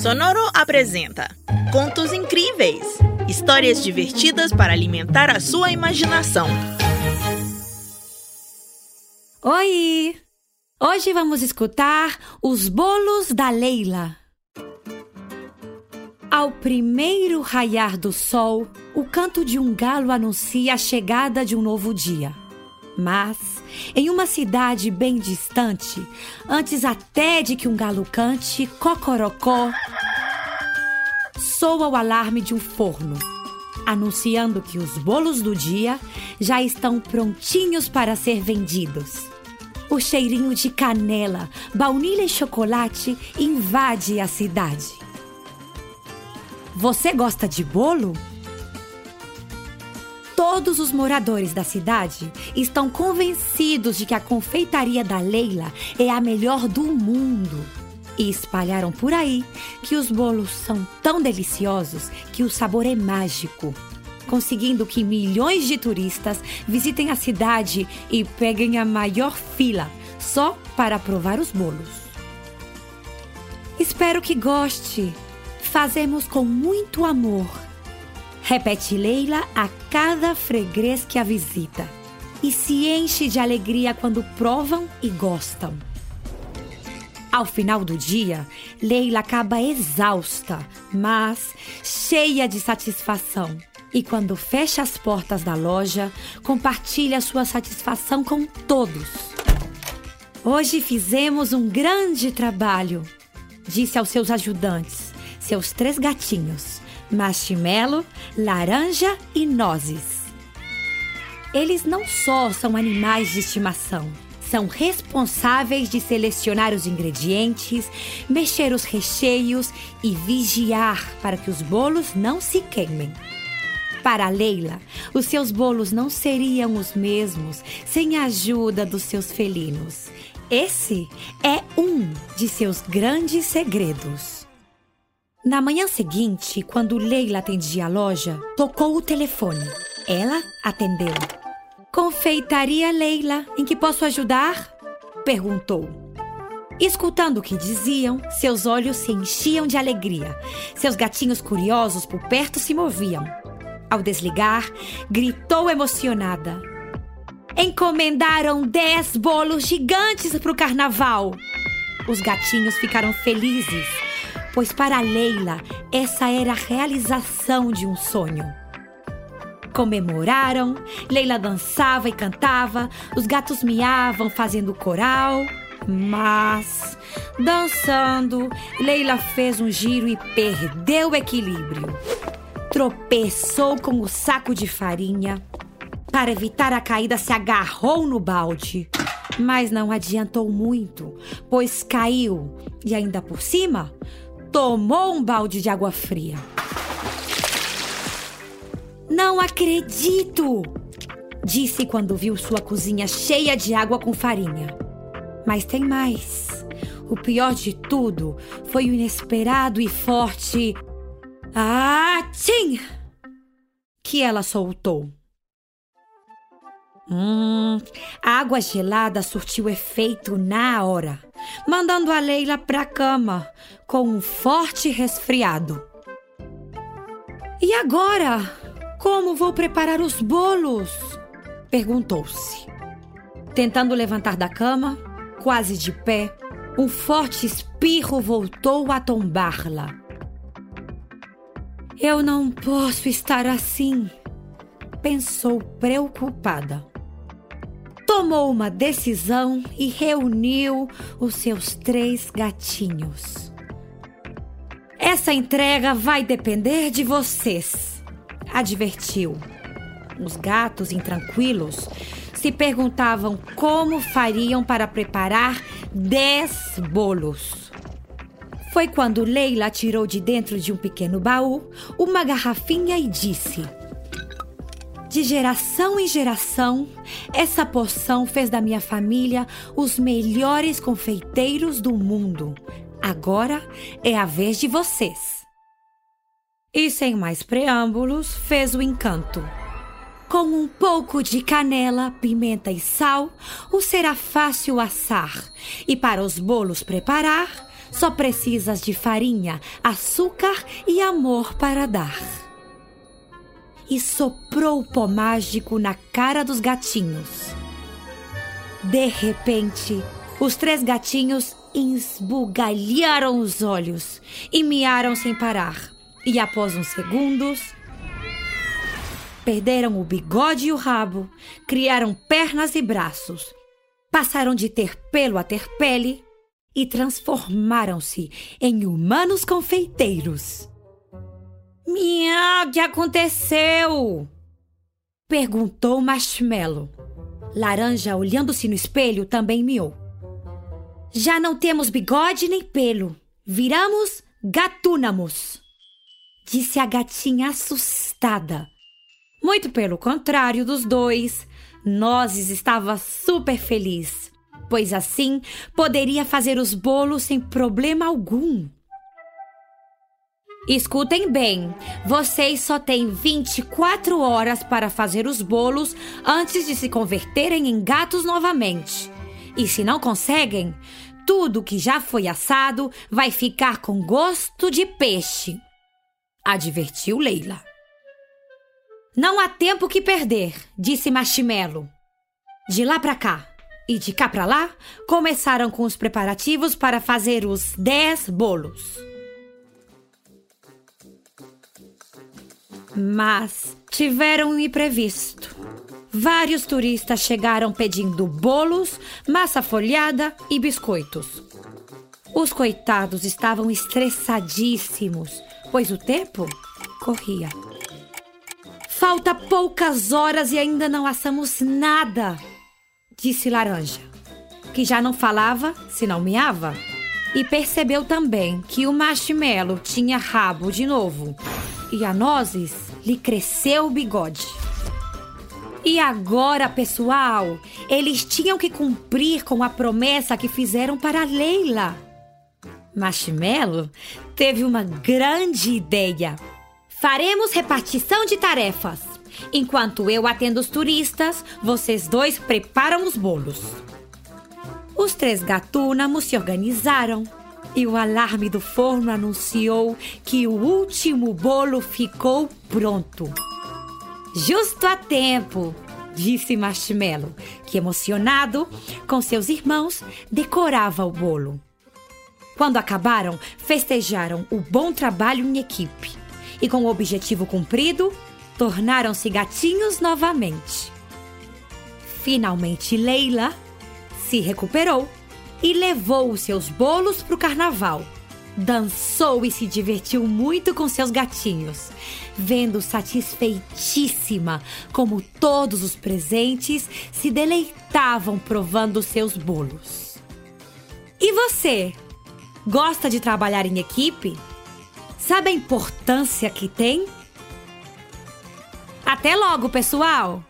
Sonoro apresenta Contos Incríveis histórias divertidas para alimentar a sua imaginação. Oi! Hoje vamos escutar os bolos da Leila. Ao primeiro raiar do sol, o canto de um galo anuncia a chegada de um novo dia. Mas, em uma cidade bem distante, antes até de que um galo cante cocorocó, soa o alarme de um forno, anunciando que os bolos do dia já estão prontinhos para ser vendidos. O cheirinho de canela, baunilha e chocolate invade a cidade. Você gosta de bolo? Todos os moradores da cidade estão convencidos de que a confeitaria da Leila é a melhor do mundo. E espalharam por aí que os bolos são tão deliciosos que o sabor é mágico, conseguindo que milhões de turistas visitem a cidade e peguem a maior fila só para provar os bolos. Espero que goste. Fazemos com muito amor Repete Leila a cada freguês que a visita e se enche de alegria quando provam e gostam. Ao final do dia, Leila acaba exausta, mas cheia de satisfação. E quando fecha as portas da loja, compartilha sua satisfação com todos. Hoje fizemos um grande trabalho, disse aos seus ajudantes, seus três gatinhos, marshmallow, laranja e nozes. Eles não só são animais de estimação, são responsáveis de selecionar os ingredientes, mexer os recheios e vigiar para que os bolos não se queimem. Para Leila, os seus bolos não seriam os mesmos sem a ajuda dos seus felinos. Esse é um de seus grandes segredos. Na manhã seguinte, quando Leila atendia a loja, tocou o telefone. Ela atendeu. Confeitaria Leila, em que posso ajudar? perguntou. Escutando o que diziam, seus olhos se enchiam de alegria. Seus gatinhos curiosos por perto se moviam. Ao desligar, gritou emocionada. Encomendaram dez bolos gigantes para o carnaval. Os gatinhos ficaram felizes pois para Leila essa era a realização de um sonho. Comemoraram, Leila dançava e cantava, os gatos miavam fazendo coral. Mas, dançando, Leila fez um giro e perdeu o equilíbrio. Tropeçou com o saco de farinha. Para evitar a caída, se agarrou no balde. Mas não adiantou muito, pois caiu e ainda por cima tomou um balde de água fria. Não acredito! Disse quando viu sua cozinha cheia de água com farinha. Mas tem mais. O pior de tudo foi o inesperado e forte. Ah, tchim! Que ela soltou. Hum, a água gelada surtiu efeito na hora mandando a Leila para a cama com um forte resfriado. E agora? Como vou preparar os bolos? perguntou-se. Tentando levantar da cama, quase de pé, um forte espirro voltou a tombá-la. Eu não posso estar assim, pensou preocupada tomou uma decisão e reuniu os seus três gatinhos. Essa entrega vai depender de vocês, advertiu. Os gatos, intranquilos, se perguntavam como fariam para preparar 10 bolos. Foi quando Leila tirou de dentro de um pequeno baú uma garrafinha e disse: De geração em geração, essa poção fez da minha família os melhores confeiteiros do mundo. Agora é a vez de vocês. E sem mais preâmbulos, fez o encanto. Com um pouco de canela, pimenta e sal, o será fácil assar. E para os bolos preparar, só precisas de farinha, açúcar e amor para dar. E soprou o pó mágico na cara dos gatinhos. De repente, os três gatinhos esbugalharam os olhos e miaram sem parar. E após uns segundos, perderam o bigode e o rabo, criaram pernas e braços, passaram de ter pelo a ter pele e transformaram-se em humanos confeiteiros. Miau, o que aconteceu? Perguntou Marshmallow. Laranja, olhando-se no espelho, também miou. Já não temos bigode nem pelo. Viramos gatúnamos. Disse a gatinha assustada. Muito pelo contrário dos dois, Nozes estava super feliz, pois assim poderia fazer os bolos sem problema algum. Escutem bem, vocês só têm 24 horas para fazer os bolos antes de se converterem em gatos novamente. E se não conseguem, tudo que já foi assado vai ficar com gosto de peixe. Advertiu Leila. Não há tempo que perder, disse Marshmallow. De lá para cá e de cá para lá, começaram com os preparativos para fazer os dez bolos. Mas tiveram um imprevisto. Vários turistas chegaram pedindo bolos, massa folhada e biscoitos. Os coitados estavam estressadíssimos, pois o tempo corria. Falta poucas horas e ainda não assamos nada, disse Laranja, que já não falava se não miava. E percebeu também que o marshmallow tinha rabo de novo e a nozes lhe cresceu o bigode. E agora, pessoal, eles tinham que cumprir com a promessa que fizeram para Leila. Marshmallow teve uma grande ideia. Faremos repartição de tarefas. Enquanto eu atendo os turistas, vocês dois preparam os bolos. Os três gatúnamos se organizaram e o alarme do forno anunciou que o último bolo ficou pronto. Justo a tempo, disse Marshmallow, que emocionado com seus irmãos decorava o bolo. Quando acabaram, festejaram o bom trabalho em equipe e, com o objetivo cumprido, tornaram-se gatinhos novamente. Finalmente, Leila se recuperou e levou os seus bolos para o carnaval. Dançou e se divertiu muito com seus gatinhos, vendo satisfeitíssima como todos os presentes se deleitavam provando seus bolos. E você? Gosta de trabalhar em equipe? Sabe a importância que tem? Até logo, pessoal!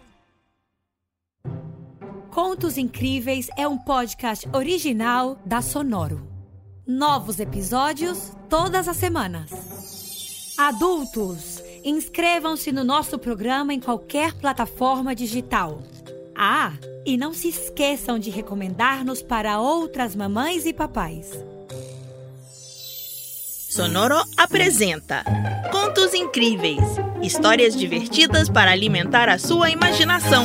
Contos Incríveis é um podcast original da Sonoro. Novos episódios todas as semanas. Adultos, inscrevam-se no nosso programa em qualquer plataforma digital. Ah, e não se esqueçam de recomendar-nos para outras mamães e papais. Sonoro apresenta Contos Incríveis histórias divertidas para alimentar a sua imaginação.